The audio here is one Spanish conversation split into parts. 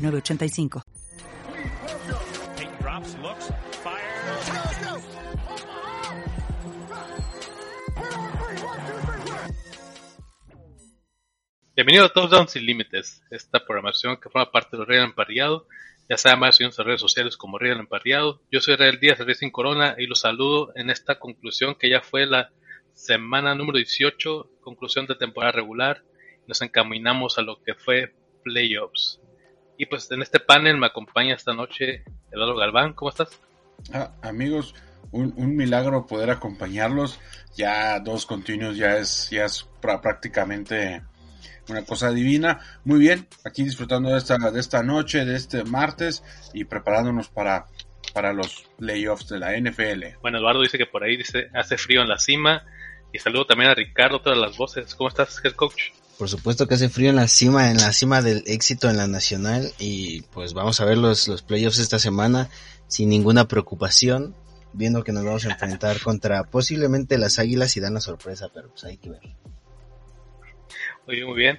985. Bienvenido a Touchdown Sin Límites, esta programación que forma parte de Real Emparriado. Ya sea más en sus redes sociales como Real Emparriado. Yo soy Real Díaz de Sin Corona y los saludo en esta conclusión que ya fue la semana número 18, conclusión de temporada regular. Nos encaminamos a lo que fue playoffs. Y pues en este panel me acompaña esta noche Eduardo Galván. ¿Cómo estás? Ah, amigos, un, milagro poder acompañarlos. Ya dos continuos ya es, ya es prácticamente una cosa divina. Muy bien, aquí disfrutando de esta, de esta noche, de este martes y preparándonos para, para los playoffs de la NFL. Bueno, Eduardo dice que por ahí dice hace frío en la cima. Y saludo también a Ricardo, todas las voces. ¿Cómo estás, head coach? Por supuesto que hace frío en la cima, en la cima del éxito en la nacional y pues vamos a ver los, los playoffs esta semana sin ninguna preocupación, viendo que nos vamos a enfrentar contra posiblemente las Águilas y dan la sorpresa, pero pues hay que ver. Muy bien, muy bien.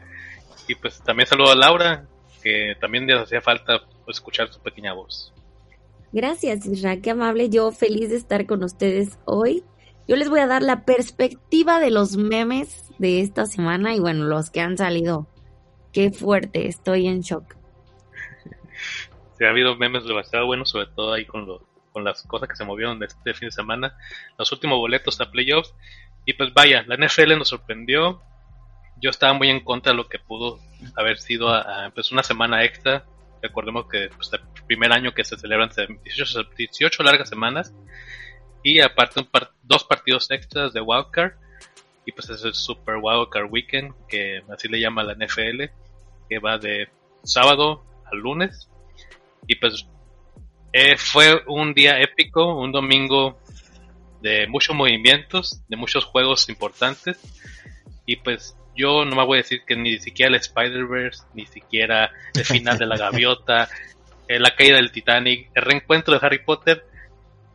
Y pues también saludo a Laura, que también les hacía falta escuchar su pequeña voz. Gracias, Isra, qué amable. Yo feliz de estar con ustedes hoy. Yo les voy a dar la perspectiva de los memes de esta semana y bueno, los que han salido. Qué fuerte, estoy en shock. Sí, ha habido memes demasiado buenos, sobre todo ahí con, con las cosas que se movieron este fin de semana, los últimos boletos a playoffs. Y pues vaya, la NFL nos sorprendió. Yo estaba muy en contra de lo que pudo haber sido a, pues una semana extra. Recordemos que pues, el primer año que se celebran 18, 18 largas semanas y aparte un dos partidos extras de Wildcard y pues es el Super Wildcard Weekend, que así le llama la NFL, que va de sábado al lunes. Y pues eh, fue un día épico, un domingo de muchos movimientos, de muchos juegos importantes. Y pues yo no me voy a decir que ni siquiera el Spider-Verse, ni siquiera el final de la gaviota, eh, la caída del Titanic, el reencuentro de Harry Potter,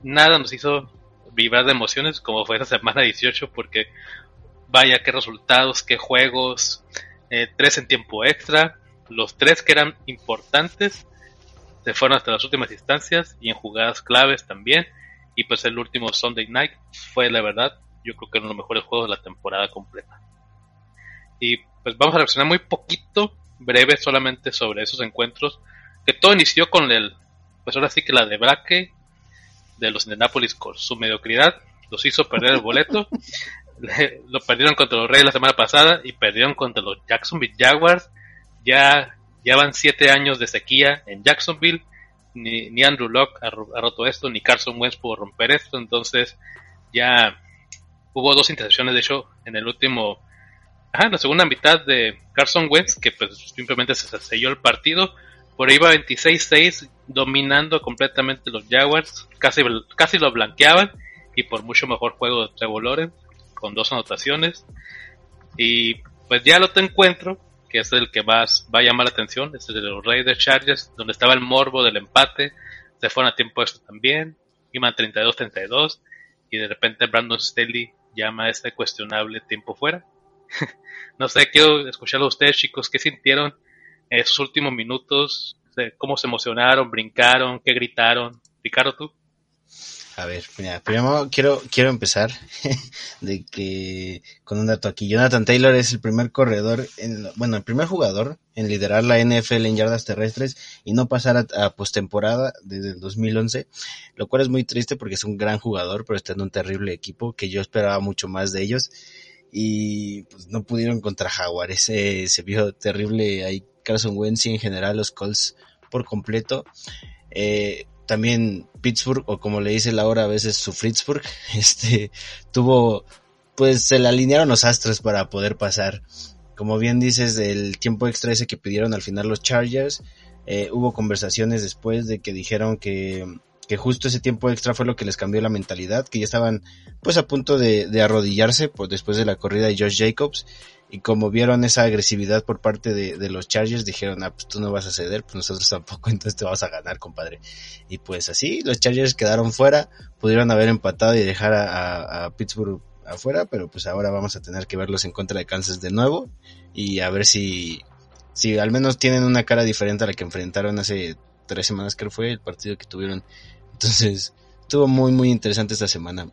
nada nos hizo vibrar de emociones como fue esa semana 18 porque vaya, qué resultados, qué juegos, eh, tres en tiempo extra, los tres que eran importantes se fueron hasta las últimas instancias y en jugadas claves también. Y pues el último Sunday Night fue la verdad, yo creo que uno de los mejores juegos de la temporada completa. Y pues vamos a reaccionar muy poquito, breve solamente sobre esos encuentros, que todo inició con el, pues ahora sí que la de Braque de los Indianapolis con su mediocridad, los hizo perder el boleto lo perdieron contra los Reyes la semana pasada y perdieron contra los Jacksonville Jaguars. Ya, ya van siete años de sequía en Jacksonville. Ni, ni Andrew Locke ha, roto esto, ni Carson Wentz pudo romper esto. Entonces, ya hubo dos intercepciones, de hecho, en el último. Ajá, en la segunda mitad de Carson Wentz, que pues simplemente se selló el partido. Por ahí iba 26-6, dominando completamente los Jaguars. Casi, casi lo blanqueaban. Y por mucho mejor juego de Trevor Lawrence con dos anotaciones. Y pues ya lo te encuentro, que es el que más va a llamar la atención, es el de los Raiders Chargers, donde estaba el morbo del empate, se fueron a tiempo esto también, iban 32-32, y de repente Brandon Staley llama a este cuestionable tiempo fuera. no sé, quiero escucharlo a ustedes chicos, ¿qué sintieron en esos últimos minutos? ¿Cómo se emocionaron, brincaron, qué gritaron? Ricardo, tú. A ver, mira, primero quiero, quiero empezar de que con un dato aquí. Jonathan Taylor es el primer corredor, en, bueno, el primer jugador en liderar la NFL en yardas terrestres y no pasar a, postemporada desde el 2011, lo cual es muy triste porque es un gran jugador, pero está en un terrible equipo que yo esperaba mucho más de ellos y pues no pudieron contra Jaguares. Se, se vio terrible ahí Carson Wentz y en general los Colts por completo. Eh, también Pittsburgh, o como le dice Laura a veces su Fritzburg, este, tuvo, pues se le alinearon los astros para poder pasar. Como bien dices, del tiempo extra ese que pidieron al final los Chargers, eh, hubo conversaciones después de que dijeron que, que justo ese tiempo extra fue lo que les cambió la mentalidad, que ya estaban pues a punto de, de arrodillarse pues, después de la corrida de Josh Jacobs y como vieron esa agresividad por parte de, de, los Chargers dijeron ah pues tú no vas a ceder pues nosotros tampoco entonces te vas a ganar compadre y pues así los Chargers quedaron fuera pudieron haber empatado y dejar a, a, Pittsburgh afuera pero pues ahora vamos a tener que verlos en contra de Kansas de nuevo y a ver si si al menos tienen una cara diferente a la que enfrentaron hace tres semanas que fue el partido que tuvieron. Entonces estuvo muy muy interesante esta semana.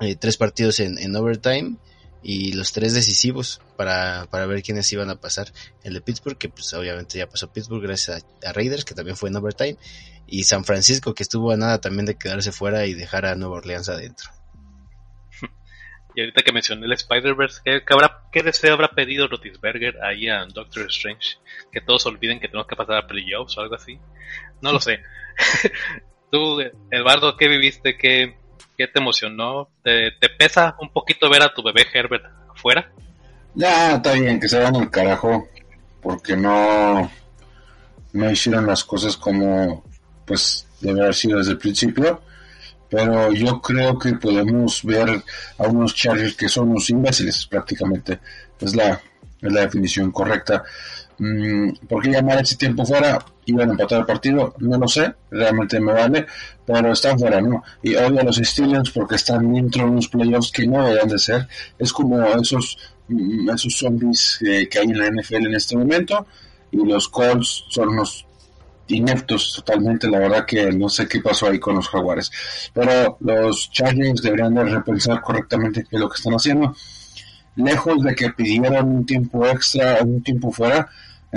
Eh, tres partidos en, en overtime y los tres decisivos para, para ver quiénes iban a pasar. El de Pittsburgh, que pues obviamente ya pasó Pittsburgh gracias a, a, Raiders, que también fue en overtime, y San Francisco, que estuvo a nada también de quedarse fuera y dejar a Nueva Orleans adentro. Y ahorita que mencioné el Spider-Verse, ¿qué, qué, habrá, ¿qué deseo habrá pedido Rotisberger ahí a Doctor Strange? Que todos olviden que tenemos que pasar a playoffs o algo así. No lo sé. Tú, Eduardo, ¿qué viviste? ¿Qué, ¿Qué te emocionó? ¿Te, ¿Te, pesa un poquito ver a tu bebé Herbert afuera? Ya, está bien, que se vayan al carajo, porque no, no hicieron las cosas como pues debe haber sido desde el principio. Pero yo creo que podemos ver a unos Chargers que son unos imbéciles prácticamente. Es la, es la definición correcta. ¿Por qué llamar ese tiempo fuera? ¿Iban a empatar el partido? No lo sé, realmente me vale, pero están fuera, ¿no? Y odio a los Steelers porque están dentro de unos playoffs que no deberían de ser. Es como esos, esos zombies eh, que hay en la NFL en este momento, y los Colts son unos ineptos totalmente, la verdad que no sé qué pasó ahí con los Jaguares. Pero los Chargers deberían de repensar correctamente qué es lo que están haciendo lejos de que pidieran un tiempo extra, un tiempo fuera,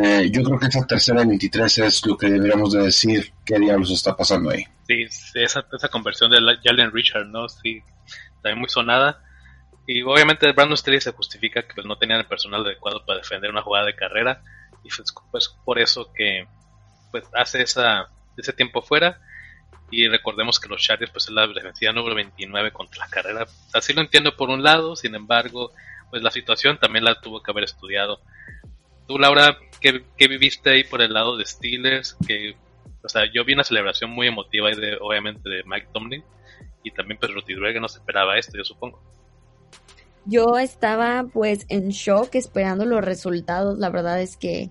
eh, yo creo que esa tercera y 23 es lo que deberíamos de decir qué diablos está pasando ahí. Sí, esa, esa conversión de Jalen Richard, ¿no? Sí, también muy sonada. Y obviamente Brandon Staley se justifica que pues, no tenían el personal adecuado para defender una jugada de carrera. Y pues, pues por eso que pues hace esa, ese tiempo fuera. Y recordemos que los Chargers pues es la defensiva número 29 contra la carrera. Así lo entiendo por un lado, sin embargo, pues la situación también la tuvo que haber estudiado. Tú, Laura, ¿qué, viviste ahí por el lado de Steelers? Que, o sea, yo vi una celebración muy emotiva, de, obviamente, de Mike Tomlin, y también pues Rotisberger no se esperaba esto, yo supongo. Yo estaba pues en shock esperando los resultados, la verdad es que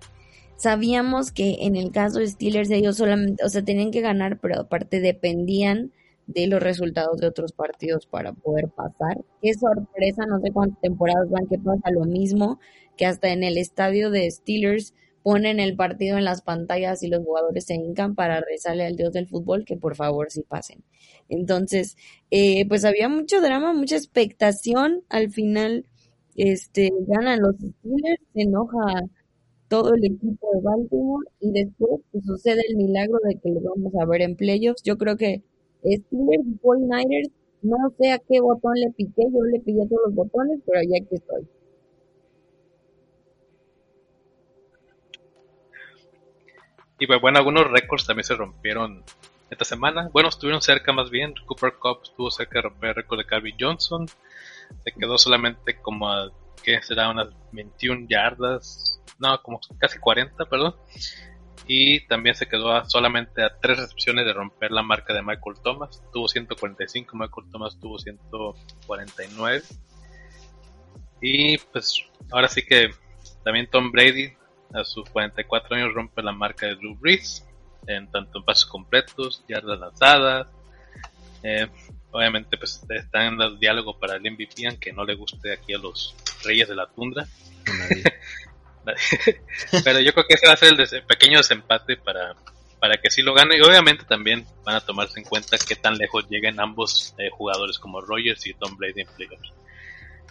sabíamos que en el caso de Steelers ellos solamente, o sea, tenían que ganar, pero aparte dependían de los resultados de otros partidos para poder pasar. Qué sorpresa, no sé cuántas temporadas van que pasa lo mismo, que hasta en el estadio de Steelers ponen el partido en las pantallas y los jugadores se hincan para rezarle al dios del fútbol que por favor sí pasen. Entonces, eh, pues había mucho drama, mucha expectación. Al final, este, ganan los Steelers, se enoja todo el equipo de Baltimore y después pues, sucede el milagro de que lo vamos a ver en playoffs. Yo creo que Steelers y 49ers, no sé a qué botón le piqué, yo le piqué todos los botones, pero ya que estoy. Y pues, bueno, algunos récords también se rompieron esta semana. Bueno, estuvieron cerca más bien. Cooper Cup estuvo cerca de romper el récord de Calvin Johnson. Se quedó solamente como a, ¿qué será? Unas 21 yardas. No, como casi 40, perdón y también se quedó solamente a tres recepciones de romper la marca de Michael Thomas. Tuvo 145, Michael Thomas tuvo 149. Y pues ahora sí que también Tom Brady a sus 44 años rompe la marca de Drew Brees en tanto en pasos completos, yardas lanzadas. Eh, obviamente pues están en el diálogo para el MVP, aunque no le guste aquí a los Reyes de la Tundra. Pero yo creo que ese va a ser el pequeño desempate para, para que sí lo gane. Y obviamente también van a tomarse en cuenta qué tan lejos lleguen ambos eh, jugadores como Rogers y Tom Brady en playoffs.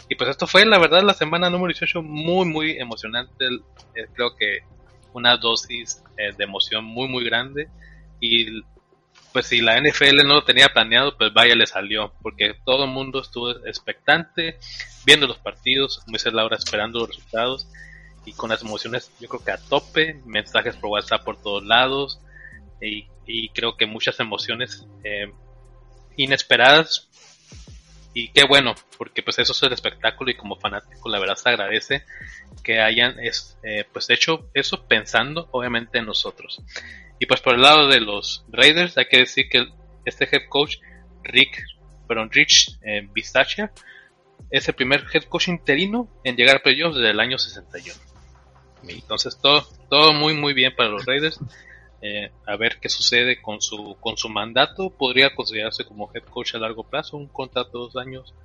Y pues esto fue la verdad la semana número 18 muy muy emocionante. Creo que una dosis eh, de emoción muy muy grande. Y pues si la NFL no lo tenía planeado, pues vaya le salió. Porque todo el mundo estuvo expectante, viendo los partidos, como dice Laura, esperando los resultados y con las emociones yo creo que a tope, mensajes por WhatsApp por todos lados y, y creo que muchas emociones eh, inesperadas Y qué bueno, porque pues eso es el espectáculo y como fanático la verdad se agradece que hayan es, eh, pues hecho eso pensando obviamente en nosotros. Y pues por el lado de los Raiders hay que decir que este head coach Rick, perdón, Rich eh, es el primer head coach interino en llegar a playoffs desde el año 61. Entonces todo, todo muy muy bien para los Raiders. Eh, a ver qué sucede con su, con su mandato. Podría considerarse como head coach a largo plazo, un contrato de dos años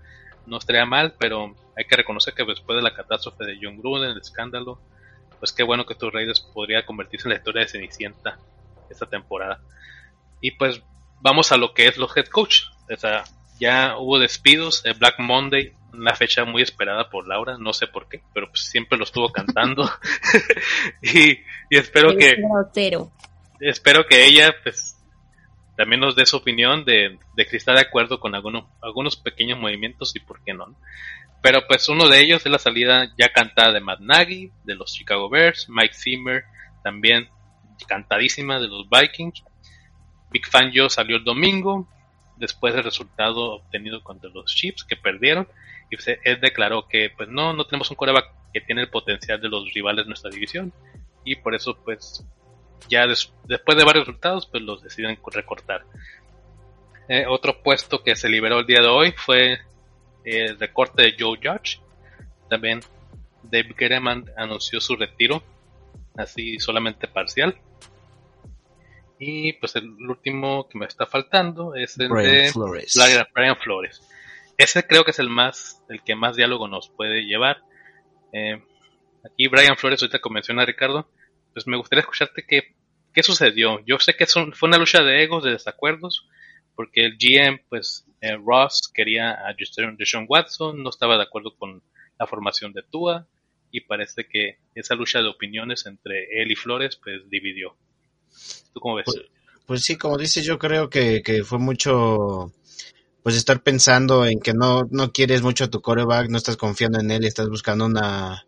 no estaría mal, pero hay que reconocer que después de la catástrofe de John Gruden, el escándalo, pues qué bueno que estos Raiders podría convertirse en la historia de Cenicienta esta temporada. Y pues vamos a lo que es los head coach. O sea, ya hubo despidos, de Black Monday, una fecha muy esperada por Laura, no sé por qué, pero pues siempre lo estuvo cantando. y, espero que espero que ella pues también nos dé su opinión de, de está de acuerdo con algunos, algunos pequeños movimientos y por qué no. Pero pues uno de ellos es la salida ya cantada de Matt Nagy, de los Chicago Bears, Mike Zimmer, también cantadísima de los Vikings. Big Fan Joe salió el domingo, después del resultado obtenido contra los Chiefs, que perdieron, y pues, él declaró que pues no, no tenemos un coreback que tiene el potencial de los rivales de nuestra división, y por eso pues ya después de varios resultados pues los deciden recortar. Eh, otro puesto que se liberó el día de hoy fue el recorte de Joe Judge. También Dave Gereman anunció su retiro, así solamente parcial. Y pues el último que me está faltando es el de Flores. Brian Flores. Ese creo que es el más, el que más diálogo nos puede llevar. Eh, aquí Brian Flores ahorita convenciona a Ricardo. Pues me gustaría escucharte qué, qué sucedió. Yo sé que fue una lucha de egos, de desacuerdos, porque el GM, pues eh, Ross quería a Deshaun Watson, no estaba de acuerdo con la formación de Tua, y parece que esa lucha de opiniones entre él y Flores, pues dividió. ¿Tú cómo ves? Pues, pues, sí, como dices, yo creo que, fue mucho pues estar pensando en que no, no quieres mucho a tu coreback, no estás confiando en él y estás buscando una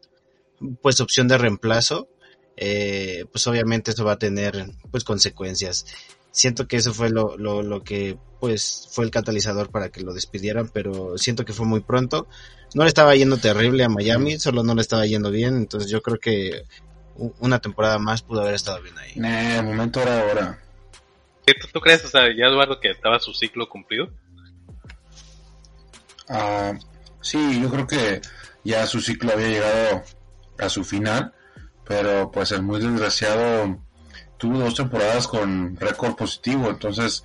pues opción de reemplazo, eh, pues obviamente eso va a tener pues consecuencias. Siento que eso fue lo, lo, lo, que pues fue el catalizador para que lo despidieran, pero siento que fue muy pronto. No le estaba yendo terrible a Miami, solo no le estaba yendo bien, entonces yo creo que una temporada más pudo haber estado bien ahí. Nah, el momento era ahora. ¿Tú, crees, o sea, ya Eduardo, que estaba su ciclo cumplido? Ah, sí, yo creo que ya su ciclo había llegado a su final, pero pues el muy desgraciado tuvo dos temporadas con récord positivo, entonces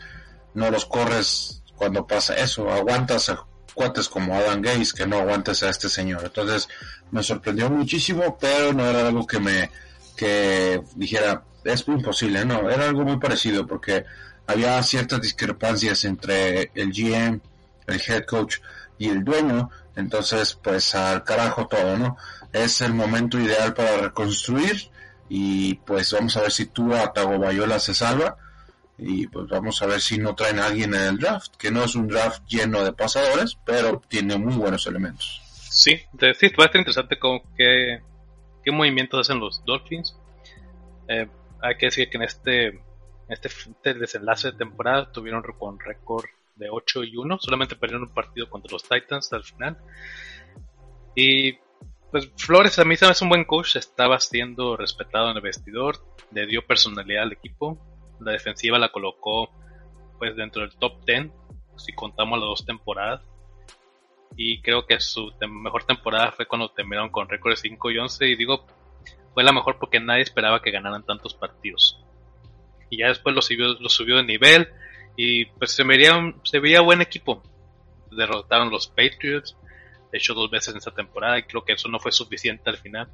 no los corres cuando pasa eso, aguantas a cuates como Adam Gates que no aguantes a este señor. Entonces me sorprendió muchísimo, pero no era algo que me que dijera es imposible, no, era algo muy parecido porque había ciertas discrepancias entre el GM, el head coach y el dueño, entonces pues al carajo todo, ¿no? Es el momento ideal para reconstruir y pues vamos a ver si tú a Tagobayola se salva y pues vamos a ver si no traen a alguien en el draft, que no es un draft lleno de pasadores, pero tiene muy buenos elementos. Sí, de, sí, va estar interesante con qué, qué movimientos hacen los Dolphins. Eh, hay que decir que en este, este, este, desenlace de temporada tuvieron con récord de 8 y 1, solamente perdieron un partido contra los Titans al final. Y pues Flores a mí se me un buen coach, estaba siendo respetado en el vestidor, le dio personalidad al equipo, la defensiva la colocó pues dentro del top 10 si contamos las dos temporadas y creo que su mejor temporada fue cuando terminaron con récord de 5 y 11 y digo fue la mejor porque nadie esperaba que ganaran tantos partidos y ya después lo subió, lo subió de nivel y pues se veía, se veía buen equipo derrotaron los Patriots de hecho dos veces en esa temporada y creo que eso no fue suficiente al final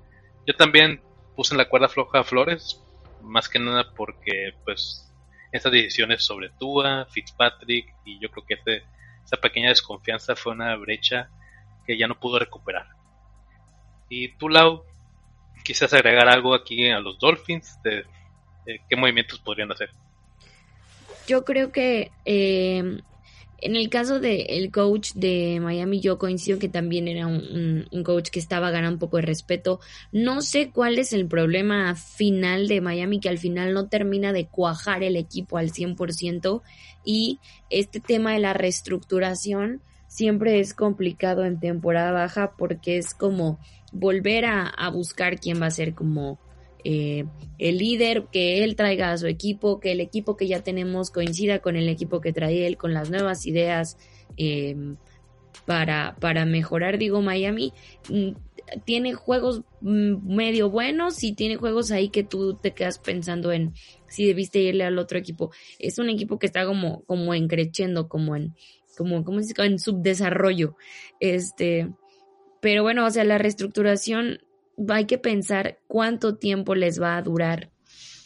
yo también puse en la cuerda floja a Flores más que nada porque pues estas decisiones sobre Tua, Fitzpatrick y yo creo que este, esa pequeña desconfianza fue una brecha que ya no pudo recuperar. Y tú, Lau, quizás agregar algo aquí a los Dolphins, de, qué movimientos podrían hacer. Yo creo que eh, en el caso del coach de Miami, yo coincido que también era un, coach que estaba ganando un poco de respeto. No sé cuál es el problema final de Miami, que al final no termina de cuajar el equipo al 100%. Y este tema de la reestructuración siempre es complicado en temporada baja porque es como volver a buscar quién va a ser como eh, el líder, que él traiga a su equipo, que el equipo que ya tenemos coincida con el equipo que trae él, con las nuevas ideas eh, para, para mejorar. Digo, Miami mm, tiene juegos mm, medio buenos y tiene juegos ahí que tú te quedas pensando en si debiste irle al otro equipo. Es un equipo que está como, como en creciendo, como en, como, ¿cómo se dice? En subdesarrollo. Este, pero bueno, o sea, la reestructuración hay que pensar cuánto tiempo les va a durar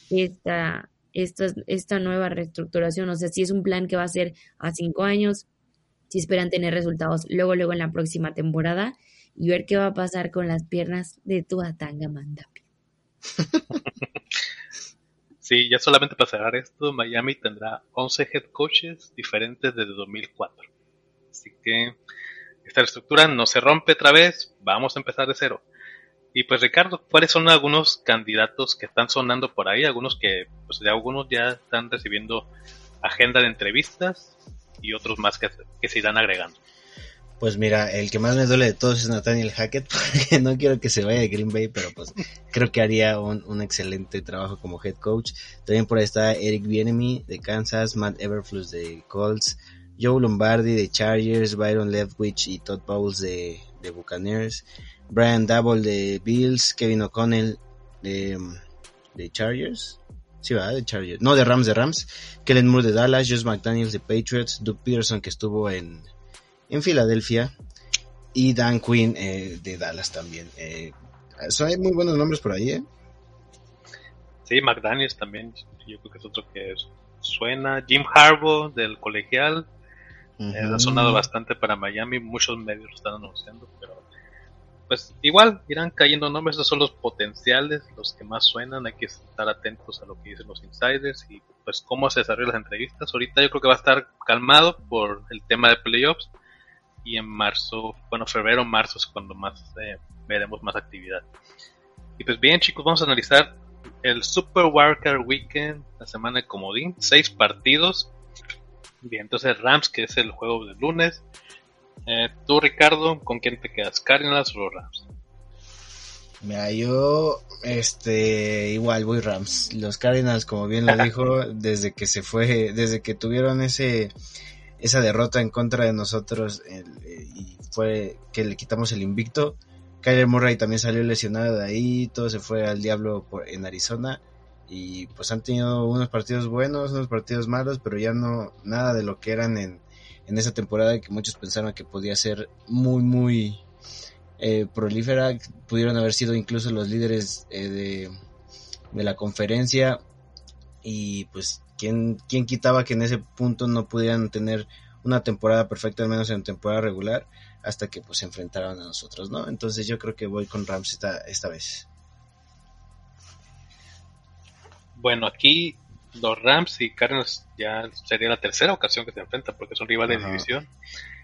esta, esta, esta nueva reestructuración. O sea, si es un plan que va a ser a cinco años, si esperan tener resultados luego, luego en la próxima temporada y ver qué va a pasar con las piernas de tu Atanga Mandapi. Sí, ya solamente para cerrar esto, Miami tendrá 11 head coaches diferentes desde 2004. Así que esta reestructura no se rompe otra vez, vamos a empezar de cero. Y pues Ricardo, ¿cuáles son algunos candidatos que están sonando por ahí? Algunos que, pues de algunos ya están recibiendo agenda de entrevistas y otros más que, se irán agregando. Pues mira, el que más me duele de todos es Nathaniel Hackett, porque no quiero que se vaya de Green Bay, pero pues creo que haría un, un excelente trabajo como head coach. También por ahí está Eric Bienemy de Kansas, Matt Everflus de Colts, Joe Lombardi de Chargers, Byron Leftwich y Todd Bowles de, de Buccaneers. Brian Double de Bills, Kevin O'Connell de, de Chargers. Sí, va, de Chargers. No, de Rams, de Rams. Kellen Moore de Dallas, Josh McDaniels de Patriots, Doug Peterson que estuvo en, en Filadelfia y Dan Quinn eh, de Dallas también. Eh, hay muy buenos nombres por ahí, ¿eh? Sí, McDaniels también, yo creo que es otro que suena. Jim Harbaugh del colegial, eh, ha sonado bastante para Miami, muchos medios lo están anunciando, pero pues igual irán cayendo nombres, esos son los potenciales, los que más suenan, hay que estar atentos a lo que dicen los insiders y pues cómo se desarrollan las entrevistas. Ahorita yo creo que va a estar calmado por el tema de playoffs y en marzo, bueno, febrero, marzo es cuando más eh, veremos más actividad. Y pues bien chicos, vamos a analizar el Super Wildcard Weekend, la semana de comodín, seis partidos. Bien, entonces Rams, que es el juego del lunes, eh, tú, Ricardo, ¿con quién te quedas? ¿Cardinals o Rams? Mira, yo, este, igual voy Rams. Los Cardinals, como bien lo dijo, desde que se fue, desde que tuvieron ese, esa derrota en contra de nosotros y fue que le quitamos el invicto. Kyler Murray también salió lesionado de ahí, todo se fue al diablo en Arizona y pues han tenido unos partidos buenos, unos partidos malos, pero ya no nada de lo que eran en, en esa temporada que muchos pensaron que podía ser muy, muy eh, prolífera. Pudieron haber sido incluso los líderes eh, de, de, la conferencia. Y pues, ¿quién, ¿quién quitaba que en ese punto no pudieran tener una temporada perfecta, al menos en temporada regular, hasta que pues se enfrentaron a nosotros, ¿no? Entonces yo creo que voy con Rams esta, esta vez. Bueno, aquí los Rams y Cardinals ya sería la tercera ocasión que se enfrentan porque son rivales de división.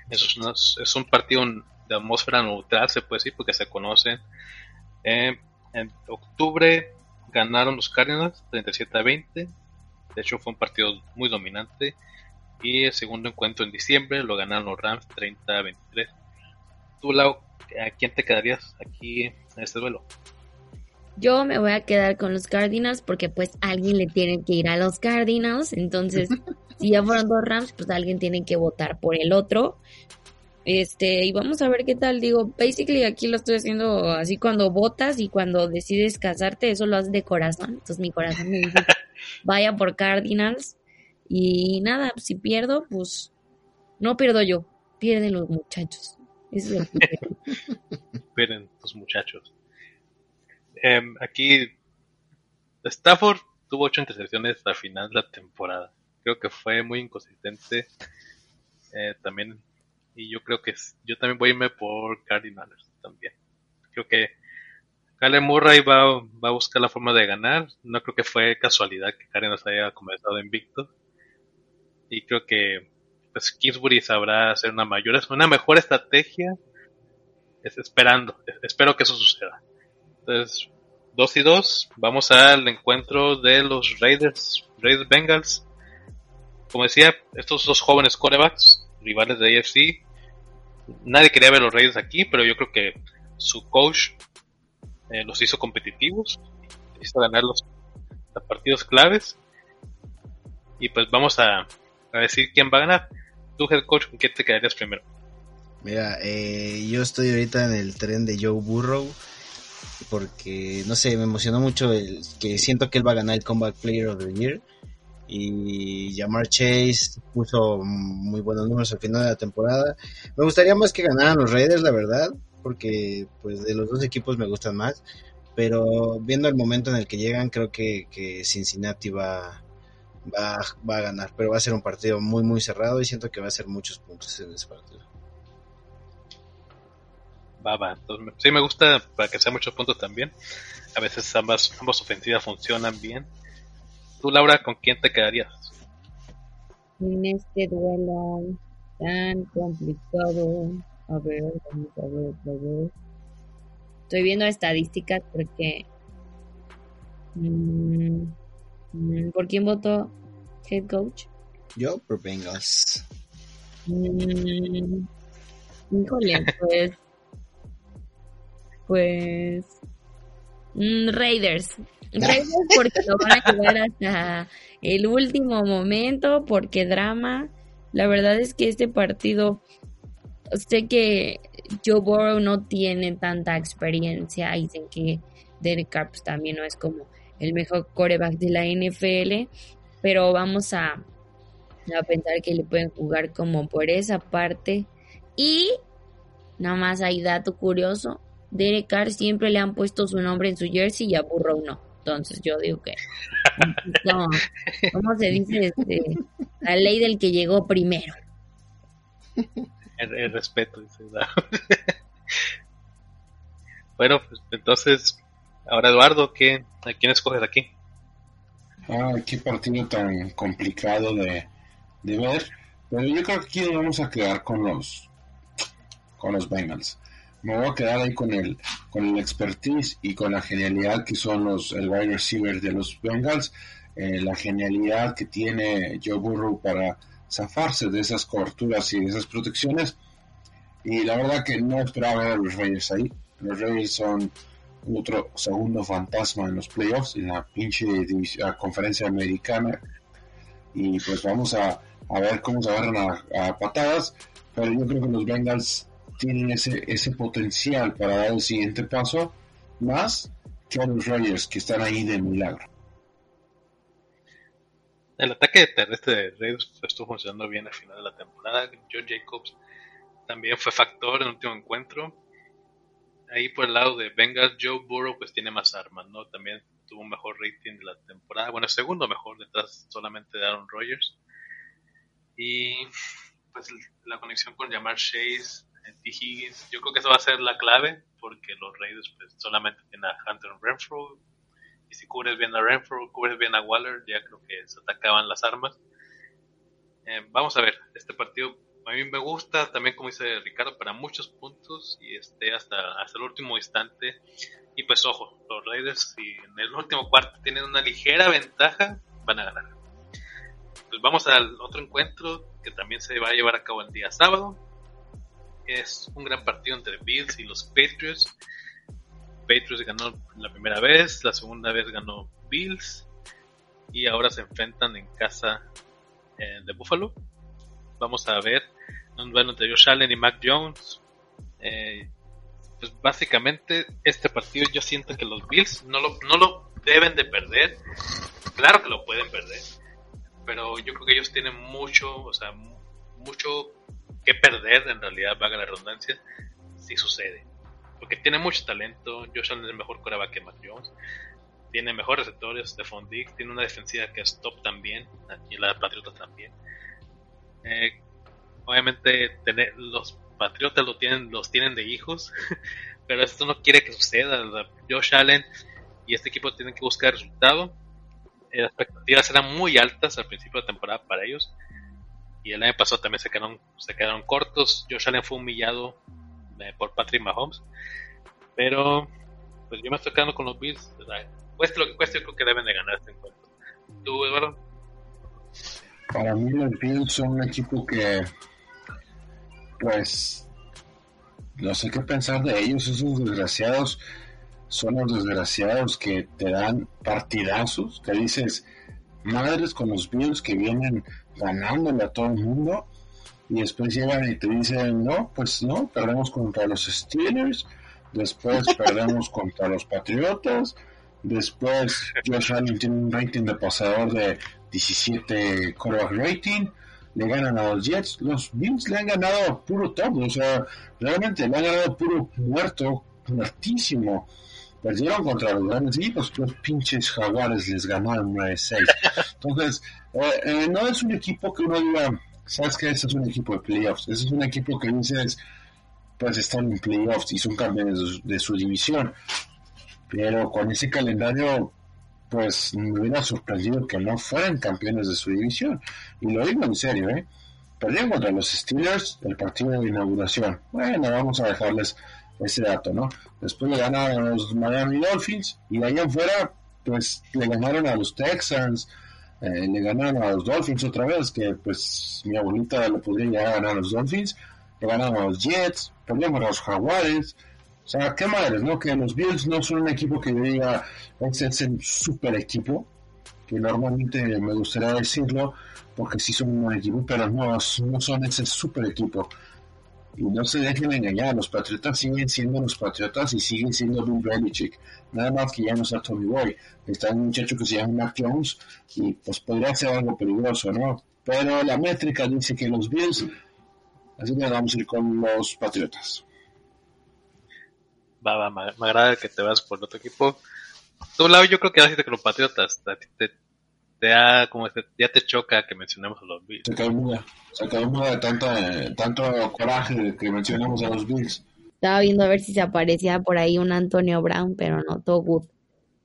Eso es, es, un partido de atmósfera neutral, se puede decir, porque se conocen. Eh, en octubre ganaron los Cardinals 37 a 20. De hecho, fue un partido muy dominante. Y el segundo encuentro en diciembre lo ganaron los Rams 30 a 23. Tú, Lau, ¿a quién te quedarías aquí en este duelo? Yo me voy a quedar con los Cardinals porque pues alguien le tiene que ir a los Cardinals. Entonces, si ya fueron dos Rams, pues alguien tiene que votar por el otro. Este, y vamos a ver qué tal. Digo, basically aquí lo estoy haciendo así cuando votas y cuando decides casarte, eso lo haces de corazón. Entonces mi corazón me dice, vaya por Cardinals. Y nada, si pierdo, pues no pierdo yo, pierden los muchachos. Eso es Pierden los muchachos. Em, aquí Stafford tuvo ocho intercepciones al final de la temporada. Creo que fue muy inconsistente eh, también. Y yo creo que yo también voy a irme por Cardinals también. Creo que Kyle Murray va, va, a buscar la forma de ganar. No creo que fue casualidad que Cardinals haya comenzado invicto. Y creo que pues Kingsbury sabrá hacer una mayor, una mejor estrategia. Es esperando, espero que eso suceda. Entonces, 2 y 2, vamos al encuentro de los Raiders, Raiders Bengals. Como decía, estos dos jóvenes corebacks, rivales de AFC, nadie quería ver los Raiders aquí, pero yo creo que su coach eh, los hizo competitivos, hizo ganar los, partidos claves. Y pues vamos a, a, decir quién va a ganar. Tú, head coach, ¿con quién te quedarías primero? Mira, eh, yo estoy ahorita en el tren de Joe Burrow porque, no sé, me emocionó mucho el, que siento que él va a ganar el Comeback Player of the Year y Jamar Chase puso muy buenos números al final de la temporada. Me gustaría más que ganaran los Raiders, la verdad, porque pues de los dos equipos me gustan más, pero viendo el momento en el que llegan, creo que, que Cincinnati va, va, va a ganar, pero va a ser un partido muy muy cerrado y siento que va a ser muchos puntos en ese partido. Va, va. Entonces, sí me gusta para que sea muchos puntos también. A veces ambas, ambas ofensivas funcionan bien. Tú, Laura, ¿con quién te quedarías? En este duelo tan complicado. A ver, vamos a ver, a ver. Estoy viendo estadísticas porque... Mm, mm, ¿Por quién votó head coach? Yo por Bengals. Mm, híjole, pues pues mm, Raiders. Raiders porque lo van a llevar hasta el último momento, porque drama. La verdad es que este partido, sé que Joe Burrow no tiene tanta experiencia. Dicen que Derek Carr pues, también no es como el mejor coreback de la NFL, pero vamos a, a pensar que le pueden jugar como por esa parte. Y nada más hay dato curioso, Derek Carr siempre le han puesto su nombre en su jersey y a Burrow no. Entonces yo digo que, ¿cómo se dice? Este, la ley del que llegó primero. El, respeto, dice. bueno, pues entonces, ahora Eduardo, ¿qué, ¿a quién escoges aquí? Ah, qué partido tan complicado de, de ver. Pero yo creo que aquí vamos a quedar con los con los Bengals me voy a quedar ahí con el, con el expertise y con la genialidad que son los, el wide receiver de los Bengals, eh, la genialidad que tiene Joe Burrow para zafarse de esas coberturas y de esas protecciones. Y la verdad que no esperaba ver a los Raiders ahí. Los Raiders son otro segundo fantasma en los playoffs, en la pinche conferencia americana. Y pues vamos a, a ver cómo se agarran a, a patadas. Pero yo creo que los Bengals tienen ese, ese potencial para dar el siguiente paso, más que los Raiders que están ahí de milagro. El ataque terrestre de Raiders estuvo funcionando bien al final de la temporada. John Jacobs también fue factor en el último encuentro. Ahí por el lado de Bengals, Joe Burrow pues tiene más armas, ¿no? También tuvo un mejor rating de la temporada. Bueno, segundo mejor detrás solamente de Aaron Rodgers. Y pues la conexión con Jamar Chase T. Higgins. Yo creo que eso va a ser la clave porque los Raiders pues, solamente tienen a Hunter Renfro y si cubres bien a Renfro, cubres bien a Waller, ya creo que se atacaban las armas. Eh, vamos a ver, este partido a mí me gusta también como dice Ricardo para muchos puntos y este hasta hasta el último instante y pues ojo los Raiders si en el último cuarto tienen una ligera ventaja van a ganar pues vamos al otro encuentro que también se va a llevar a cabo el día sábado es un gran partido entre Bills y los Patriots. Patriots ganó la primera vez, la segunda vez ganó Bills y ahora se enfrentan en casa eh, de Buffalo. Vamos a ver un duelo entre Josh Allen y Mac Jones. Eh, pues básicamente este partido yo siento que los Bills no lo, no lo deben de perder. Claro que lo pueden perder, pero yo creo que ellos tienen mucho, o sea, mucho que perder, en realidad, vaga la redundancia, si sucede. Porque tiene mucho talento, Josh Allen es el mejor coreback que Mac Jones, tiene mejores receptores, Stephon Diggs, tiene una defensiva que es top también, y la de Patriotas también. Eh, obviamente los Patriotas lo tienen, los tienen de hijos, pero esto no quiere que suceda. Josh Allen y este equipo tienen que buscar resultado. Las expectativas eran muy altas al principio de temporada para ellos y el año pasado también se quedaron, se quedaron cortos. Josh Allen fue humillado eh, por Patrick Mahomes. Pero pues yo me estoy quedando con los Bills. Cueste lo que cueste, creo que deben de ganar este encuentro. ¿Tú, Eduardo? Para mí los Bills son un equipo que pues no sé qué pensar de ellos, esos desgraciados son los desgraciados que te dan partidazos, que dices, madres con los Bills que vienen ganándole a todo el mundo, y después llegan y te dicen, no, pues no, perdemos contra los Steelers, después perdemos contra los Patriotas, después Josh Allen tiene un rating de pasador de 17 quarterback rating, le ganan a los Jets, los Bills le han ganado puro todo, o sea, realmente le han ganado puro muerto, muertísimo. Perdieron contra los grandes equipos, los pinches jaguares les ganaron 9-6. Entonces, eh, eh, no es un equipo que uno diga, sabes que ese es un equipo de playoffs, ese es un equipo que dices, pues están en playoffs y son campeones de su división. Pero con ese calendario pues me hubiera sorprendido que no fueran campeones de su división. Y lo digo en serio, ¿eh? Perdieron contra los Steelers el partido de inauguración. Bueno, vamos a dejarles ese dato, ¿no? Después le ganaron a los Miami Dolphins y de ahí afuera, pues le ganaron a los Texans, eh, le ganaron a los Dolphins otra vez, que pues mi abuelita le podría llegar a ganar a los Dolphins, le ganaron a los Jets, perdieron a los Jaguares, o sea, qué madres, ¿no? Que los Bills no son un equipo que diga, es el super equipo, que normalmente me gustaría decirlo, porque sí son un buen equipo, pero no, no son ese super equipo. Y no se dejen engañar, los Patriotas siguen siendo los Patriotas y siguen siendo Bill Belichick. Nada más que ya no está Tommy Boy. Está un muchacho que se llama Mac Jones y pues podría ser algo peligroso, ¿no? Pero la métrica dice que los Bills, así que vamos a ir con los Patriotas va, va, me, agrada que te vas por otro equipo. Tu lado yo creo que ya que los Patriotas, te, te, como ya te choca que mencionemos a los Bills. Se cae muda, se cae muda de tanto, tanto coraje que mencionamos a los Bills. Estaba viendo a ver si se aparecía por ahí un Antonio Brown, pero no, todo good.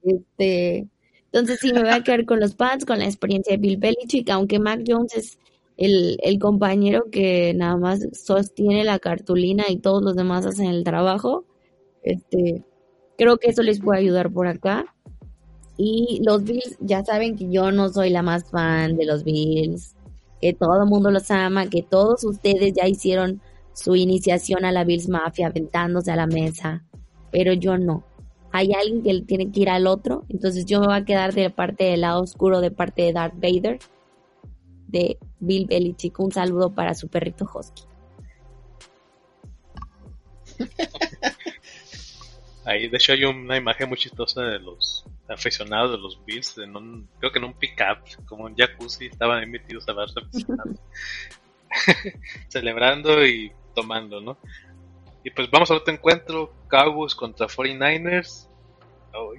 Este, entonces sí, me voy a quedar con los Pats, con la experiencia de Bill Belichick, aunque Mac Jones es el, el compañero que nada más sostiene la cartulina y todos los demás hacen el trabajo. Este, creo que eso les puede ayudar por acá. Y los Bills, ya saben que yo no soy la más fan de los Bills, que todo el mundo los ama, que todos ustedes ya hicieron su iniciación a la Bills Mafia aventándose a la mesa, pero yo no. Hay alguien que tiene que ir al otro, entonces yo me voy a quedar de parte del lado oscuro, de parte de Darth Vader, de Bill Belichick. Un saludo para su perrito Husky. Ahí, de hecho, hay una imagen muy chistosa de los aficionados de los Bills, en un, creo que en un pickup, como un jacuzzi, estaban ahí metidos a varios aficionados, celebrando y tomando, ¿no? Y pues vamos a otro encuentro, Cowboys contra 49ers.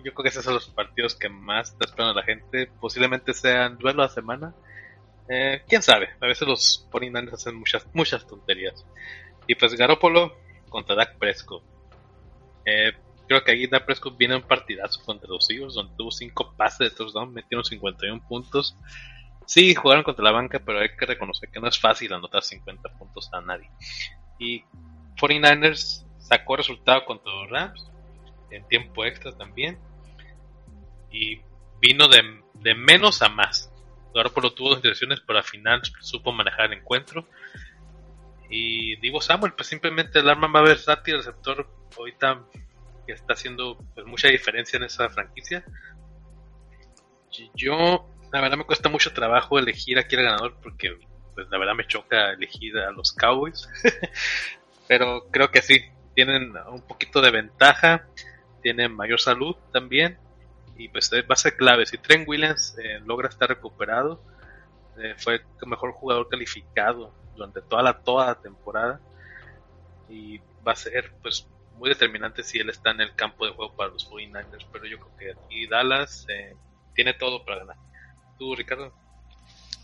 yo creo que esos son los partidos que más está esperando la gente. Posiblemente sean duelo a semana. Eh, quién sabe, a veces los 49ers hacen muchas, muchas tonterías. Y pues Garópolo contra Dak Prescott. Eh, Creo que ahí Da Prescott viene un partidazo contra los Eagles, donde tuvo 5 pases de touchdown, metieron 51 puntos. Sí, jugaron contra la banca, pero hay que reconocer que no es fácil anotar 50 puntos a nadie. Y 49ers sacó resultado contra los Rams, en tiempo extra también. Y vino de, de menos a más. Ahora por lo tuvo dos pero al final supo manejar el encuentro. Y Divo Samuel, pues simplemente el arma a versátil, el receptor ahorita que está haciendo pues, mucha diferencia en esa franquicia. Yo, la verdad, me cuesta mucho trabajo elegir a quién el ganador porque, pues, la verdad, me choca elegir a los Cowboys. Pero creo que sí, tienen un poquito de ventaja, tienen mayor salud también. Y pues va a ser clave. Si Trent Williams eh, logra estar recuperado, eh, fue el mejor jugador calificado durante toda la, toda la temporada. Y va a ser pues muy determinante si él está en el campo de juego para los 49ers, pero yo creo que aquí Dallas eh, tiene todo para ganar. ¿Tú, Ricardo?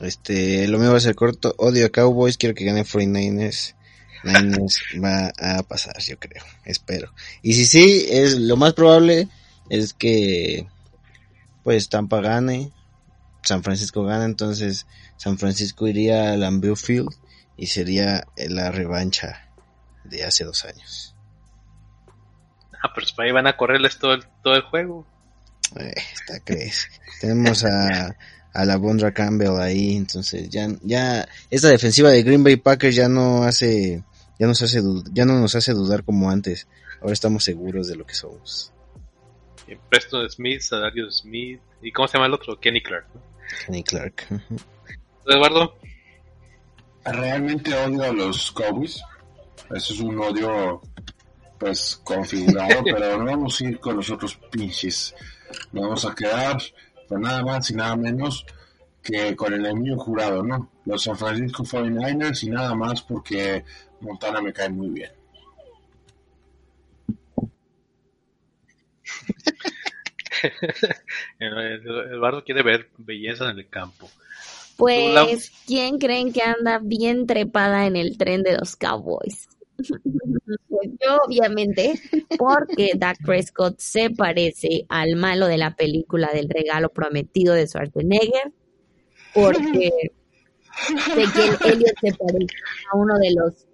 Este, lo mío va a ser corto. Odio a Cowboys, quiero que gane 49ers. Niners va a pasar, yo creo, espero. Y si sí, es lo más probable es que pues Tampa gane, San Francisco gane, entonces San Francisco iría al Lambeau Field y sería la revancha de hace dos años. Ah, pero ahí van a correrles todo el, todo el juego. Eh, crees. Tenemos a, a la Bondra Campbell ahí, entonces ya, ya, esta defensiva de Green Bay Packers ya no hace ya nos hace ya no nos hace dudar como antes. Ahora estamos seguros de lo que somos. Preston Smith, Sadario Smith y ¿cómo se llama el otro? Kenny Clark. Kenny Clark. Eduardo. Realmente odio a los Cowboys. Eso es un odio pues configurado, pero no vamos a ir con los otros pinches. Nos vamos a quedar con nada más y nada menos que con el enemigo jurado, ¿no? Los San Francisco 49ers y nada más porque Montana me cae muy bien. Eduardo quiere ver belleza en el campo. Pues, ¿quién creen que anda bien trepada en el tren de los Cowboys? Pues yo, obviamente, porque Dak Prescott se parece al malo de la película del regalo prometido de Schwarzenegger, porque sé que Elliot se parece a uno de los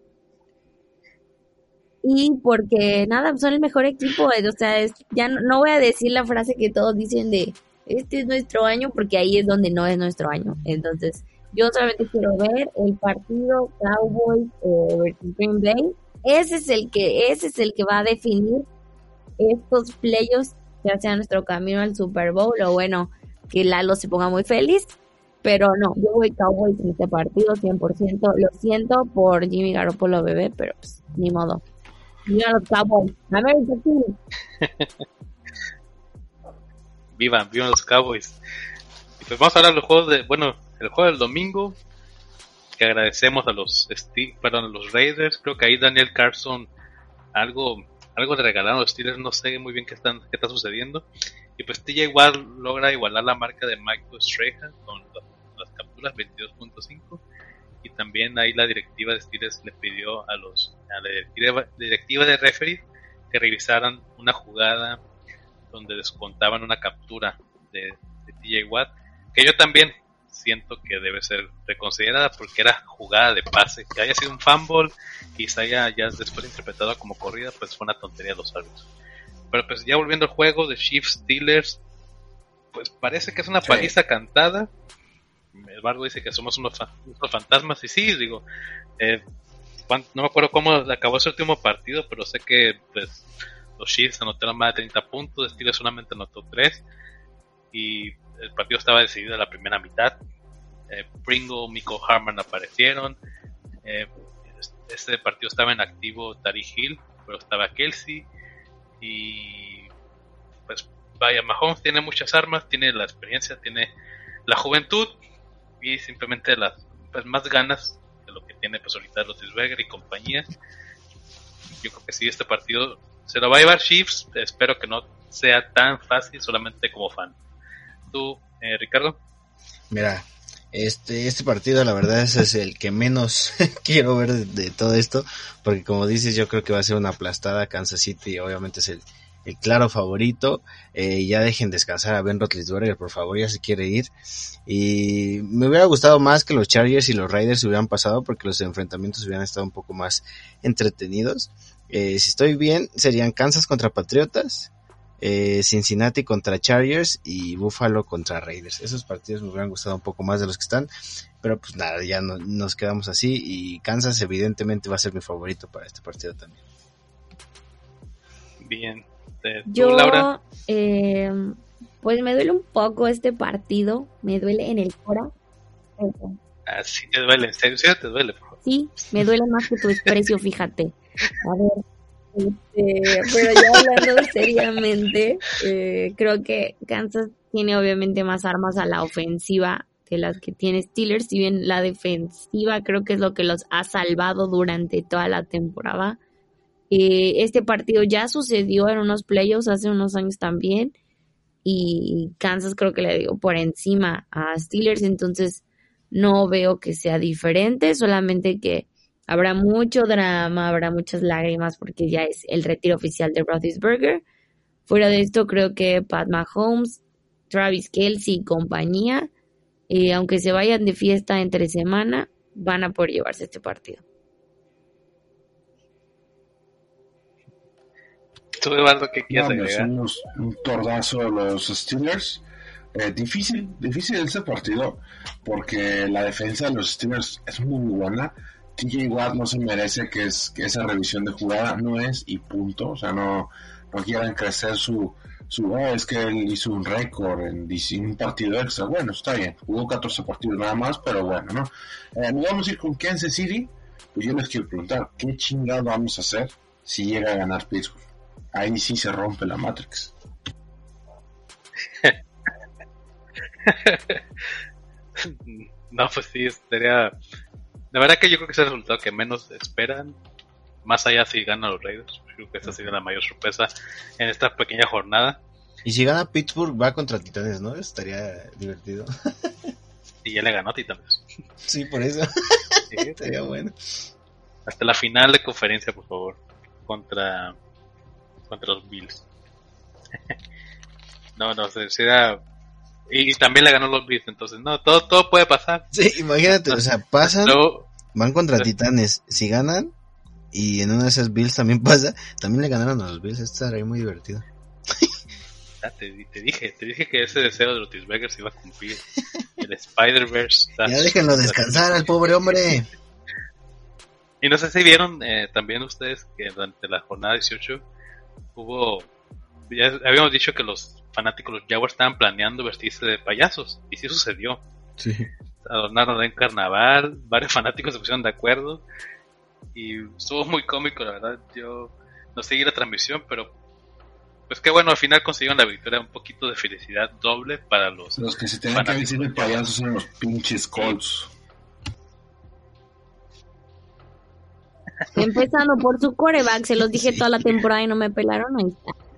y porque nada, son el mejor equipo, o sea, ya no, voy a decir la frase que todos dicen de este es nuestro año porque ahí es donde no es nuestro año. Entonces, yo solamente quiero ver el partido Cowboys eh, versus Green Bay. Ese es el que ese es el que va a definir estos playoffs, ya sea nuestro camino al Super Bowl o bueno, que Lalo se ponga muy feliz. Pero no, yo voy Cowboys en este partido 100%. Lo siento por Jimmy Garoppolo bebé, pero pues ni modo. Viva los Cowboys. Viva, viva los Cowboys. Pues vamos a hablar de los juegos de, bueno, el juego del domingo, que agradecemos a los perdón, a los Raiders, creo que ahí Daniel Carson algo algo de regalado a los Steelers, no sé muy bien qué, están, qué está sucediendo. Y pues TJ igual logra igualar la marca de Michael Strahan con las capturas 22.5 y también ahí la directiva de Steelers le pidió a los a la directiva, de referee que revisaran una jugada donde descontaban una captura de, TJ Watt que yo también siento que debe ser reconsiderada porque era jugada de pase que haya sido un fumble y se haya ya después interpretado como corrida pues fue una tontería de los árbitros pero pues ya volviendo al juego de Chiefs Steelers pues parece que es una paliza cantada. Eduardo dice que somos unos, fantasmas y sí, digo, eh, no me acuerdo cómo acabó ese último partido, pero sé que pues los Chiefs anotaron más de 30 puntos, Steelers solamente anotó 3 y el partido estaba decidido en la primera mitad. Eh, Pringle, Miko Harman aparecieron. Eh, este partido estaba en activo Tari Hill, pero estaba Kelsey. Y pues vaya, Mahomes tiene muchas armas, tiene la experiencia, tiene la juventud y simplemente las pues, más ganas de lo que tiene pues ahorita Rotisberger y compañía. Yo creo que sí, este partido se lo va a llevar Chiefs, espero que no sea tan fácil solamente como fan. ¿Tú, eh, Ricardo? Mira, este, este partido la verdad es, el que menos quiero ver de, todo esto, porque como dices yo creo que va a ser una aplastada, Kansas City obviamente es el, el claro favorito. Eh, ya dejen descansar a Ben Roethlisberger, por favor, ya se quiere ir. Y me hubiera gustado más que los Chargers y los Raiders hubieran pasado porque los enfrentamientos hubieran estado un poco más entretenidos. Eh, si estoy bien, serían Kansas contra Patriotas, eh, Cincinnati contra Chargers y Buffalo contra Raiders. Esos partidos me hubieran gustado un poco más de los que están, pero pues nada, ya no, nos quedamos así y Kansas evidentemente va a ser mi favorito para este partido también. Bien, yo, eh, pues me duele un poco este partido, me duele en el cora. Ah, sí te duele, en serio, te duele. Sí, me duele más que tu desprecio, fíjate. A ver, este, pero ya hablando seriamente, eh, creo que Kansas tiene obviamente más armas a la ofensiva que las que tiene Steelers, si bien la defensiva creo que es lo que los ha salvado durante toda la temporada. Eh, este partido ya sucedió en unos playoffs hace unos años también y Kansas creo que le dio por encima a Steelers, entonces no veo que sea diferente, solamente que habrá mucho drama, habrá muchas lágrimas porque ya es el retiro oficial de Roethlisberger. Fuera de esto, creo que Pat Mahomes, Travis Kelsey y compañía, eh, aunque se vayan de fiesta entre semana, van a poder llevarse este partido. ¿Tú, Eduardo, qué quieres agregar? un tordazo a los Steelers. Eh, difícil, difícil ese partido, porque la defensa de los Steelers es muy buena TJ Watt no se merece que, es, esa revisión de jugada no es y punto. O sea, no, no quieran crecer su, su oh, es que él hizo un récord en, un partido extra. Bueno, está bien, jugó 14 partidos nada más, pero bueno, ¿no? Eh, vamos a ir con Kansas City. Pues yo les quiero preguntar, ¿qué chingado vamos a hacer si llega a ganar Pittsburgh? Ahí sí se rompe la Matrix. no, pues sí, sería la verdad que yo creo que es el resultado que menos esperan. Más allá si ganan los Raiders. Creo que esta sería la mayor sorpresa en esta pequeña jornada. Y si gana Pittsburgh va contra Titanes, ¿no? Estaría divertido. Y ya le ganó a Titanes. Sí, por eso. Sí, estaría bueno. Hasta la final de conferencia, por favor. Contra, contra los Bills. no, no, sería y también le ganó los Bills, entonces no, todo, todo puede pasar. Sí, imagínate, o sea, pasan, van contra Titanes, si ganan, y en una de esas Bills también pasa, también le ganaron a los Bills, esto estaría muy divertido. te, te, dije, te dije que ese deseo de Rotisberger se iba a cumplir. El Spider-Verse. Ya déjenlo descansar al pobre hombre. Y no sé si vieron eh, también ustedes que durante la jornada 18 hubo, ya habíamos dicho que los fanáticos los Jaguars estaban planeando vestirse de payasos. Y sí sucedió. Sí. Adornaron en carnaval, varios fanáticos se pusieron de acuerdo. Y estuvo muy cómico, la verdad. Yo no seguí la transmisión, pero pues qué bueno, al final consiguieron la victoria. Un poquito de felicidad doble para los. Los que se tenían que vestir de payasos son los pinches Colts. Empezando por su coreback, se los dije toda la temporada y no me pelaron. Ahí está.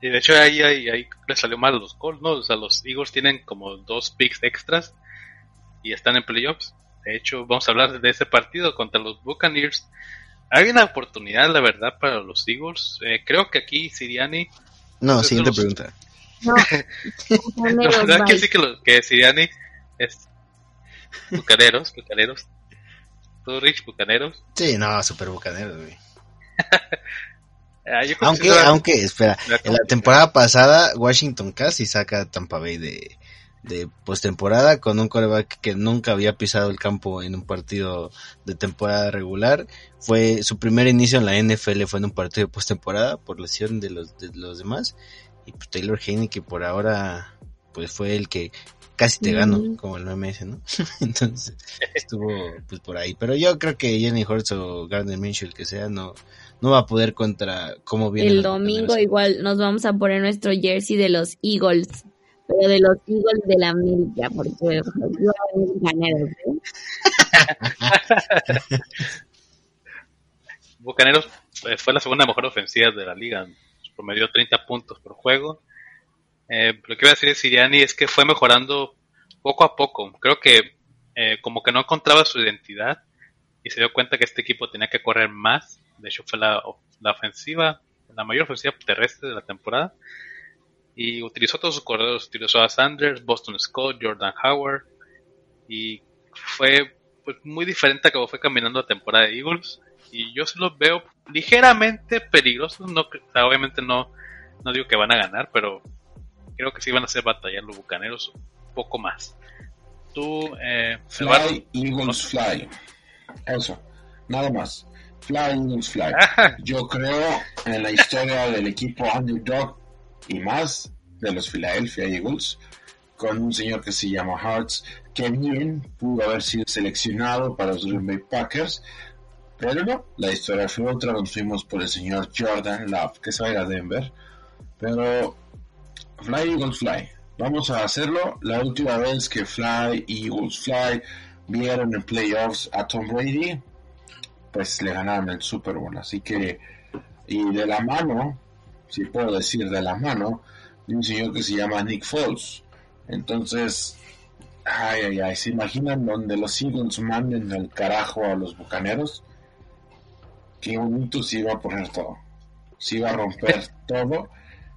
Y de hecho ahí, ahí, ahí les salió mal a los Colts, ¿no? O sea, los Eagles tienen como dos picks extras y están en playoffs. De hecho, vamos a hablar de ese partido contra los Buccaneers. Hay una oportunidad, la verdad, para los Eagles. Eh, creo que aquí Siriani... No, siguiente pregunta. No. la verdad que sí que, lo, que Siriani es... Bucaneros, bucaneros. ¿Tú, Rich, bucaneros? Sí, no, super bucaneros, güey. Ah, aunque, aunque, espera, en la temporada pasada Washington casi saca a Tampa Bay de, de postemporada con un coreback que nunca había pisado el campo en un partido de temporada regular. Fue su primer inicio en la NFL fue en un partido de postemporada por lesión de los, de los demás. Y pues Taylor Haney que por ahora pues fue el que casi te ganó, como el MS, ¿no? Entonces estuvo pues por ahí. Pero yo creo que Jenny Hortz o Gardner Minshew, el que sea, no, no va a poder contra cómo viene. El domingo igual nos vamos a poner nuestro jersey de los Eagles, pero de los Eagles de la América, porque yo Bucaneros. Bucaneros eh, fue la segunda mejor ofensiva de la liga, promedió 30 puntos por juego. Eh, lo que iba a decir de Siriani es que fue mejorando poco a poco. Creo que eh, como que no encontraba su identidad y se dio cuenta que este equipo tenía que correr más de hecho, fue la, ofensiva, la mayor ofensiva terrestre de la temporada. Y utilizó todos sus corredores. Utilizó a Sanders, Boston Scott, Jordan Howard. Y fue pues, muy diferente a como fue caminando la temporada de Eagles. Y yo se los veo ligeramente peligrosos. No, obviamente no, no digo que van a ganar, pero creo que sí van a hacer batallar los bucaneros un poco más. Tú, eh, Fly, Eagles Fly. Eso, nada más. Fly Eagles Fly. Yo creo en la historia del equipo underdog y más de los Philadelphia Eagles con un señor que se llama Hartz, que bien pudo haber sido seleccionado para los Green Bay Packers, pero no, la historia fue otra, nos fuimos por el señor Jordan Love, que se va a ir a Denver, pero Fly Eagles Fly, vamos a hacerlo, la última vez que Fly Eagles Fly vieron en playoffs a Tom Brady, pues le ganaron el Super Bowl. Así que, y de la mano, si puedo decir de la mano, de un señor que se llama Nick Foles. Entonces, ay, ay, ay, ¿se imaginan donde los Eagles manden al carajo a los bucaneros? Qué bonito se iba a poner todo. Se iba a romper todo.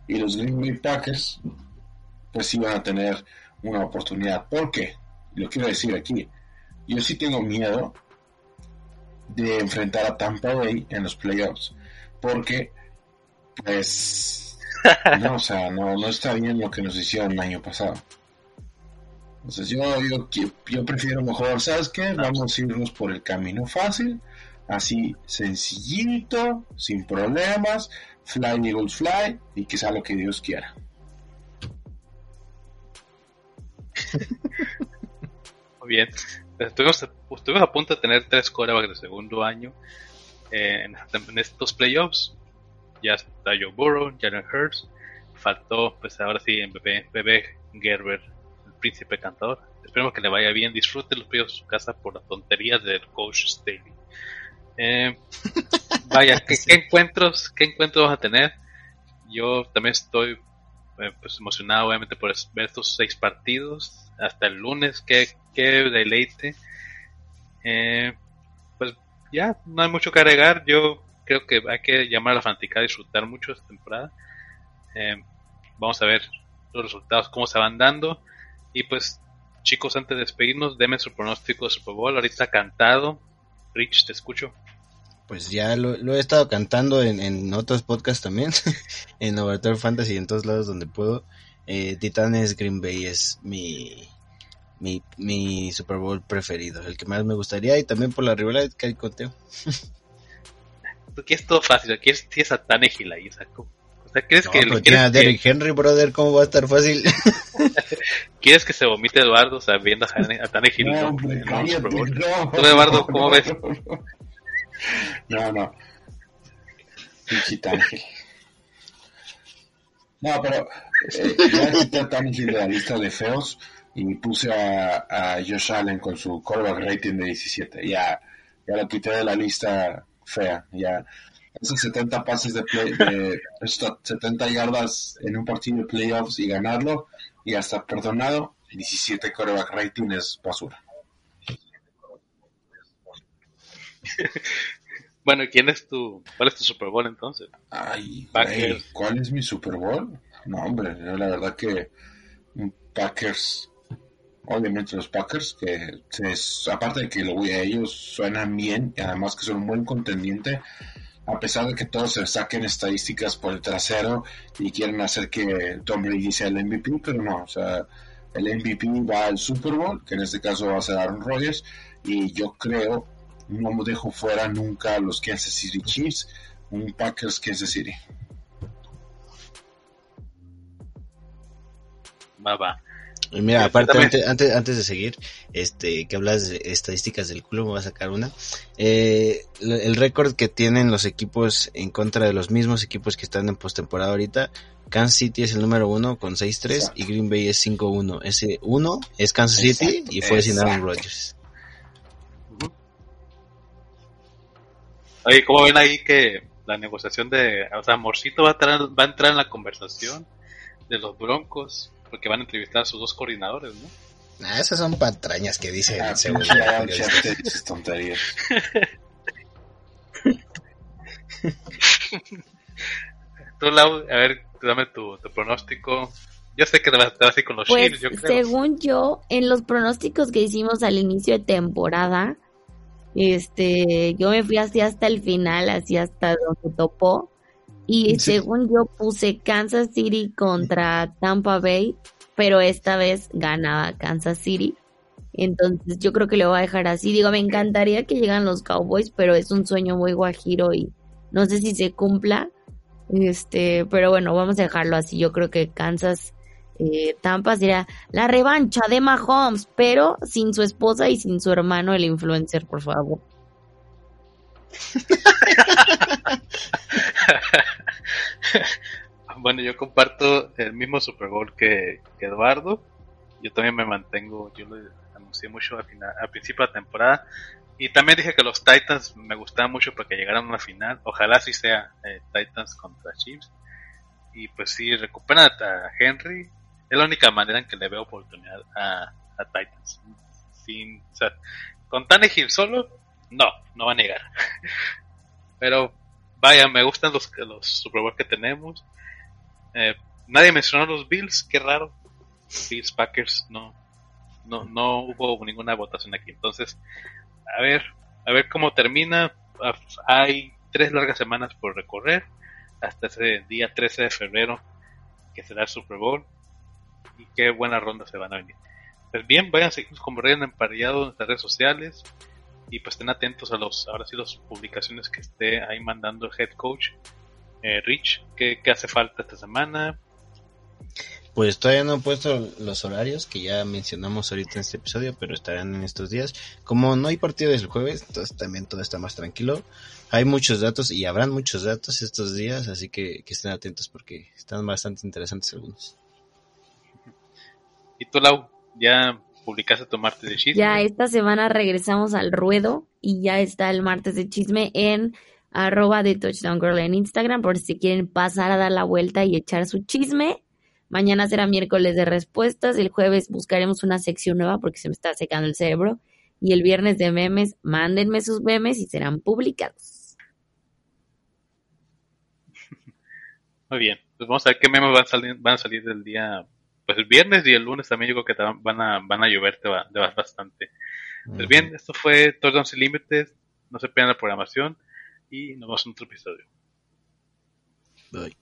Y los Green Bay Packers, pues iban a tener una oportunidad. ¿Por qué? Lo quiero decir aquí. Yo sí tengo miedo de enfrentar a Tampa Bay en los playoffs. Porque, pues, no, o sea, no, no está bien lo que nos hicieron el año pasado. Entonces yo, yo, yo prefiero mejor, ¿sabes qué? Vamos a irnos por el camino fácil, así sencillito, sin problemas, fly Eagles fly y que sea lo que Dios quiera. Muy bien. Estuvimos, a punto de tener tres corebacks de segundo año eh, en, estos playoffs. Ya está Joe Burrow, Jalen Hurts. Faltó, pues ahora sí, en bebé, bebé Gerber, el príncipe cantador. Esperemos que le vaya bien. Disfrute los playoffs de su casa por las tonterías del coach Staley. Eh, vaya, ¿qué, encuentros, ¿qué encuentros vas a tener? Yo también estoy pues emocionado obviamente por ver estos seis partidos hasta el lunes. Qué, qué deleite. Eh, pues ya no hay mucho que agregar. Yo creo que hay que llamar a la fanaticada a disfrutar mucho esta temporada. Eh, vamos a ver los resultados cómo se van dando. Y pues chicos antes de despedirnos denme su pronóstico de Super Bowl. Ahorita cantado. Rich te escucho pues ya lo, he estado cantando en, otros podcasts también, en Laboratorio Fantasy y en todos lados donde puedo. Eh, Titanes Green Bay es mi, mi, mi Super Bowl preferido, el que más me gustaría y también por la rivalidad que hay con Teo. Aquí es todo fácil, aquí es, es a Tannehill ahí, saco. O sea, ¿crees que lo tiene a Derrick Henry, brother? ¿Cómo va a estar fácil? ¿Quieres que se vomite Eduardo sabiendo a Tannehill? No, no, no, Tú, Eduardo, ¿cómo ves? No, no. Ángel. No, pero eh, ya quité Tannehill de la lista de feos y puse a, a Josh Allen con su quarterback rating de 17. Ya, ya lo quité de la lista fea. Ya esos 70 pases de, play, de 70 yardas en un partido de playoffs y ganarlo y hasta perdonado, 17 quarterback rating es basura. bueno, ¿quién es tu, cuál es tu Super Bowl entonces? Ay, ¿cuál es mi Super Bowl? No, hombre, la verdad que Packers, obviamente los Packers, que aparte de que lo voy a ellos, suenan bien y además que son un buen contendiente, a pesar de que todos se saquen estadísticas por el trasero y quieren hacer que Tom Brady sea el MVP, pero no, o sea, el MVP va al Super Bowl, que en este caso va a ser Aaron Rodgers, y yo creo no dejo fuera nunca a los Kansas City Chiefs, un Packers Kansas City. Va, va. Y mira, aparte, antes, antes, de seguir, este, que hablas de estadísticas del culo, me voy a sacar una. Eh, el récord que tienen los equipos en contra de los mismos equipos que están en postemporada ahorita, Kansas City es el número uno con 6-3 y Green Bay es 5-1. Ese 1 es Kansas City y fue sin Aaron Rodgers. Oye, ¿cómo ven ahí que la negociación de, o sea, Morcito va a, entrar, va a entrar en la conversación de los Broncos? Porque van a entrevistar a sus dos coordinadores, ¿no? Ah, esas son patrañas que dice ah, segundo. tonterías. Tú, Lau, a ver, dame tu, pronóstico. Yo sé que te vas, a ir con los pues, yo creo. Según yo, en los pronósticos que hicimos al inicio de temporada, este, yo me fui así hasta el final, así hasta donde topó. Y según yo puse Kansas City contra Tampa Bay, pero esta vez ganaba Kansas City. Entonces yo creo que le voy a dejar así. Digo, me encantaría que llegan los Cowboys, pero es un sueño muy guajiro y no sé si se cumpla. Este, pero bueno, vamos a dejarlo así. Yo creo que Kansas eh, Tampa la revancha de Mahomes, pero sin su esposa y sin su hermano, el influencer, por favor. bueno, yo comparto el mismo Super Bowl que, Eduardo. Yo también me mantengo, yo lo anuncié mucho al, final, al principio de la temporada. Y también dije que los Titans me gustaban mucho para que llegaran a una final. Ojalá sí sea eh, Titans contra Chiefs. Y pues si recuperan a Henry, es la única manera en que le veo oportunidad a, Titans. Sin, o sea, con Tannehill solo, no, no va a negar. Pero vaya, me gustan los, los Super Bowl que tenemos. Eh, nadie mencionó los Bills, qué raro. Bills, Packers, no, no, no hubo ninguna votación aquí. Entonces, a ver, a ver cómo termina. Hay tres largas semanas por recorrer hasta ese día 13 de febrero que será el Super Bowl y qué buenas rondas se van a venir. pues bien, vayan a seguirnos como Ryan Emparellado en nuestras redes sociales y pues estén atentos a los, ahora sí, las publicaciones que esté ahí mandando el head coach eh, Rich. ¿qué, ¿Qué hace falta esta semana? Pues todavía no he puesto los horarios que ya mencionamos ahorita en este episodio, pero estarán en estos días. Como no hay partido desde el jueves, entonces también todo está más tranquilo. Hay muchos datos y habrán muchos datos estos días, así que, que estén atentos porque están bastante interesantes algunos. ¿Y tú, Lau? ¿Ya publicaste tu martes de chisme? Ya esta semana regresamos al ruedo y ya está el martes de chisme en arroba de Touchdown Girl en Instagram por si quieren pasar a dar la vuelta y echar su chisme. Mañana será miércoles de respuestas, el jueves buscaremos una sección nueva porque se me está secando el cerebro y el viernes de memes, mándenme sus memes y serán publicados. Muy bien, pues vamos a ver qué memes van a salir, van a salir del día, pues el viernes y el lunes también yo creo que te van a, van a llover te va, te va bastante. Pues bien, esto fue Touchdown Sin Límites, no se pierdan la programación y nos vemos en otro episodio. Bye.